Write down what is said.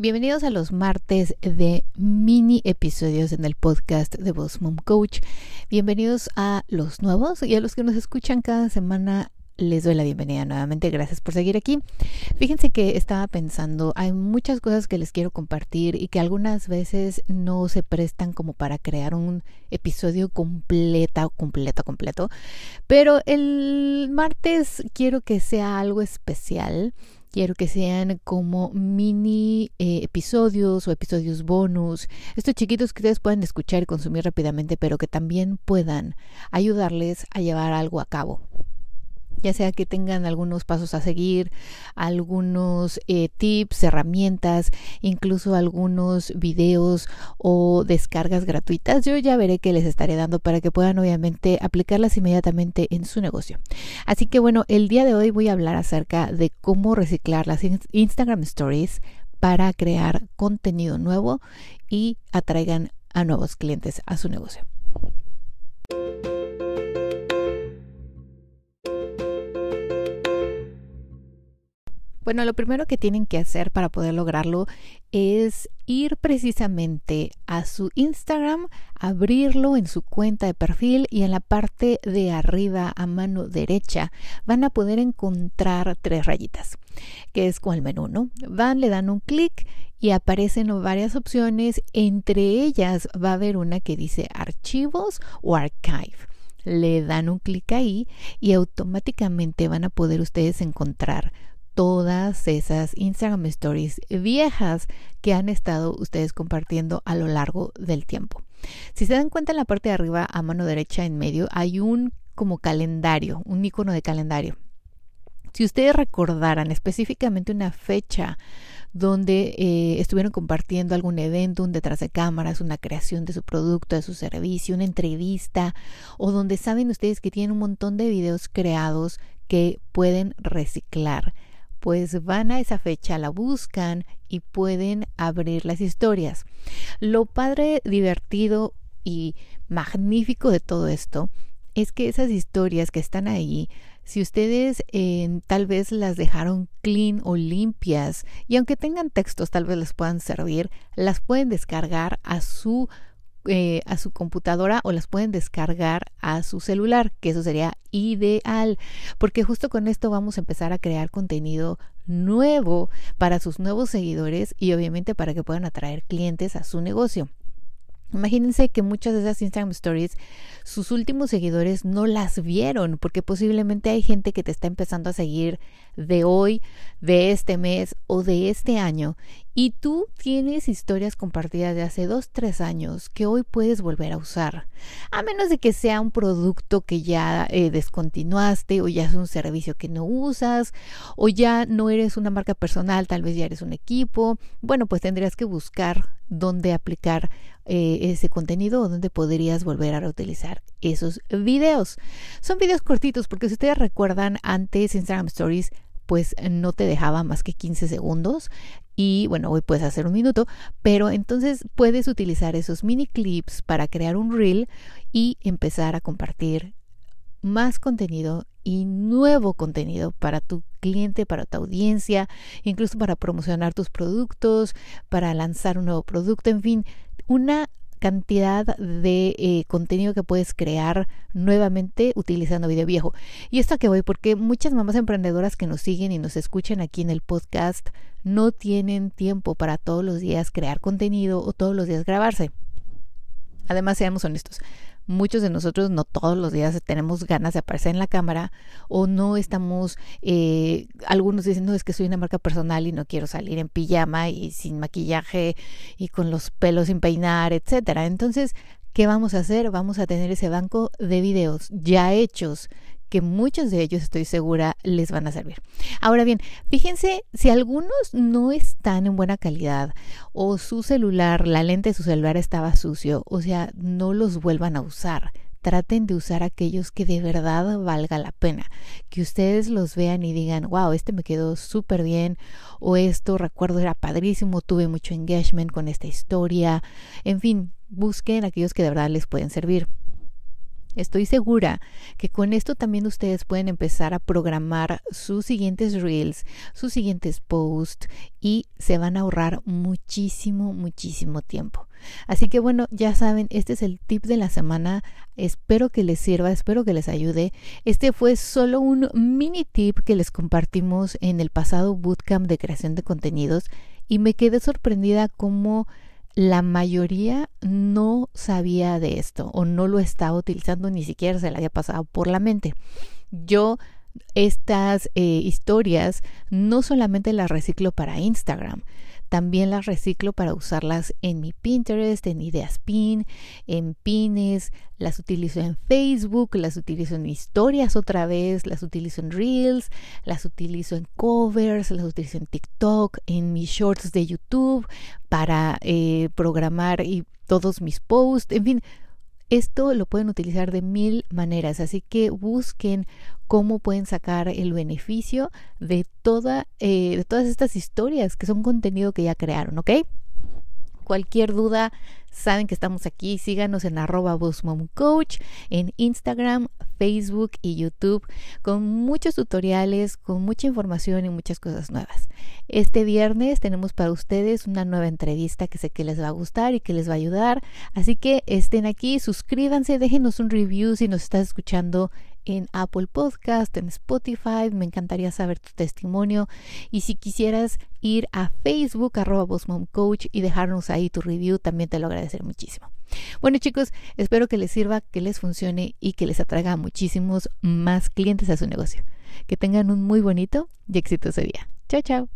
Bienvenidos a los martes de mini episodios en el podcast de Boss Mom Coach. Bienvenidos a los nuevos y a los que nos escuchan cada semana. Les doy la bienvenida nuevamente. Gracias por seguir aquí. Fíjense que estaba pensando, hay muchas cosas que les quiero compartir y que algunas veces no se prestan como para crear un episodio completa, completo, completo. Pero el martes quiero que sea algo especial Quiero que sean como mini eh, episodios o episodios bonus, estos chiquitos que ustedes puedan escuchar y consumir rápidamente, pero que también puedan ayudarles a llevar algo a cabo ya sea que tengan algunos pasos a seguir, algunos eh, tips, herramientas, incluso algunos videos o descargas gratuitas. Yo ya veré qué les estaré dando para que puedan obviamente aplicarlas inmediatamente en su negocio. Así que bueno, el día de hoy voy a hablar acerca de cómo reciclar las Instagram Stories para crear contenido nuevo y atraigan a nuevos clientes a su negocio. Bueno, lo primero que tienen que hacer para poder lograrlo es ir precisamente a su Instagram, abrirlo en su cuenta de perfil y en la parte de arriba a mano derecha van a poder encontrar tres rayitas, que es con el menú, ¿no? Van, le dan un clic y aparecen varias opciones, entre ellas va a haber una que dice archivos o archive le dan un clic ahí y automáticamente van a poder ustedes encontrar todas esas Instagram Stories viejas que han estado ustedes compartiendo a lo largo del tiempo. Si se dan cuenta en la parte de arriba a mano derecha en medio hay un como calendario, un icono de calendario. Si ustedes recordaran específicamente una fecha donde eh, estuvieron compartiendo algún evento, un detrás de cámaras, una creación de su producto, de su servicio, una entrevista, o donde saben ustedes que tienen un montón de videos creados que pueden reciclar pues van a esa fecha, la buscan y pueden abrir las historias. Lo padre, divertido y magnífico de todo esto es que esas historias que están ahí, si ustedes eh, tal vez las dejaron clean o limpias y aunque tengan textos tal vez les puedan servir, las pueden descargar a su eh, a su computadora o las pueden descargar a su celular, que eso sería ideal, porque justo con esto vamos a empezar a crear contenido nuevo para sus nuevos seguidores y obviamente para que puedan atraer clientes a su negocio. Imagínense que muchas de esas Instagram Stories, sus últimos seguidores no las vieron, porque posiblemente hay gente que te está empezando a seguir de hoy, de este mes o de este año, y tú tienes historias compartidas de hace dos, tres años que hoy puedes volver a usar, a menos de que sea un producto que ya eh, descontinuaste o ya es un servicio que no usas o ya no eres una marca personal, tal vez ya eres un equipo. Bueno, pues tendrías que buscar dónde aplicar eh, ese contenido o dónde podrías volver a reutilizar esos videos. Son videos cortitos porque si ustedes recuerdan antes Instagram Stories pues no te dejaba más que 15 segundos y bueno, hoy puedes hacer un minuto, pero entonces puedes utilizar esos mini clips para crear un reel y empezar a compartir más contenido y nuevo contenido para tu cliente, para tu audiencia, incluso para promocionar tus productos, para lanzar un nuevo producto, en fin, una cantidad de eh, contenido que puedes crear nuevamente utilizando video viejo. Y esto a que voy porque muchas mamás emprendedoras que nos siguen y nos escuchan aquí en el podcast no tienen tiempo para todos los días crear contenido o todos los días grabarse. Además, seamos honestos, muchos de nosotros no todos los días tenemos ganas de aparecer en la cámara o no estamos, eh, algunos dicen, no, es que soy una marca personal y no quiero salir en pijama y sin maquillaje y con los pelos sin peinar, etcétera. Entonces, ¿qué vamos a hacer? Vamos a tener ese banco de videos ya hechos que muchos de ellos estoy segura les van a servir. Ahora bien, fíjense si algunos no están en buena calidad o su celular, la lente de su celular estaba sucio, o sea, no los vuelvan a usar. Traten de usar aquellos que de verdad valga la pena. Que ustedes los vean y digan, wow, este me quedó súper bien. O esto, recuerdo, era padrísimo, tuve mucho engagement con esta historia. En fin, busquen aquellos que de verdad les pueden servir. Estoy segura que con esto también ustedes pueden empezar a programar sus siguientes reels, sus siguientes posts y se van a ahorrar muchísimo, muchísimo tiempo. Así que bueno, ya saben, este es el tip de la semana. Espero que les sirva, espero que les ayude. Este fue solo un mini tip que les compartimos en el pasado bootcamp de creación de contenidos y me quedé sorprendida como la mayoría no sabía de esto o no lo estaba utilizando, ni siquiera se le había pasado por la mente. Yo estas eh, historias no solamente las reciclo para Instagram, también las reciclo para usarlas en mi Pinterest, en Ideas Pin, en Pines, las utilizo en Facebook, las utilizo en historias otra vez, las utilizo en Reels, las utilizo en covers, las utilizo en TikTok, en mis shorts de YouTube para eh, programar y todos mis posts, en fin, esto lo pueden utilizar de mil maneras, así que busquen cómo pueden sacar el beneficio de, toda, eh, de todas estas historias que son contenido que ya crearon, ¿ok? Cualquier duda, saben que estamos aquí. Síganos en arroba Coach en Instagram, Facebook y YouTube con muchos tutoriales, con mucha información y muchas cosas nuevas. Este viernes tenemos para ustedes una nueva entrevista que sé que les va a gustar y que les va a ayudar. Así que estén aquí, suscríbanse, déjenos un review si nos estás escuchando en Apple Podcast, en Spotify. Me encantaría saber tu testimonio. Y si quisieras ir a Facebook, arroba Coach y dejarnos ahí tu review, también te lo agradeceré muchísimo. Bueno chicos, espero que les sirva, que les funcione y que les atraiga muchísimos más clientes a su negocio. Que tengan un muy bonito y exitoso día. Chao, chao.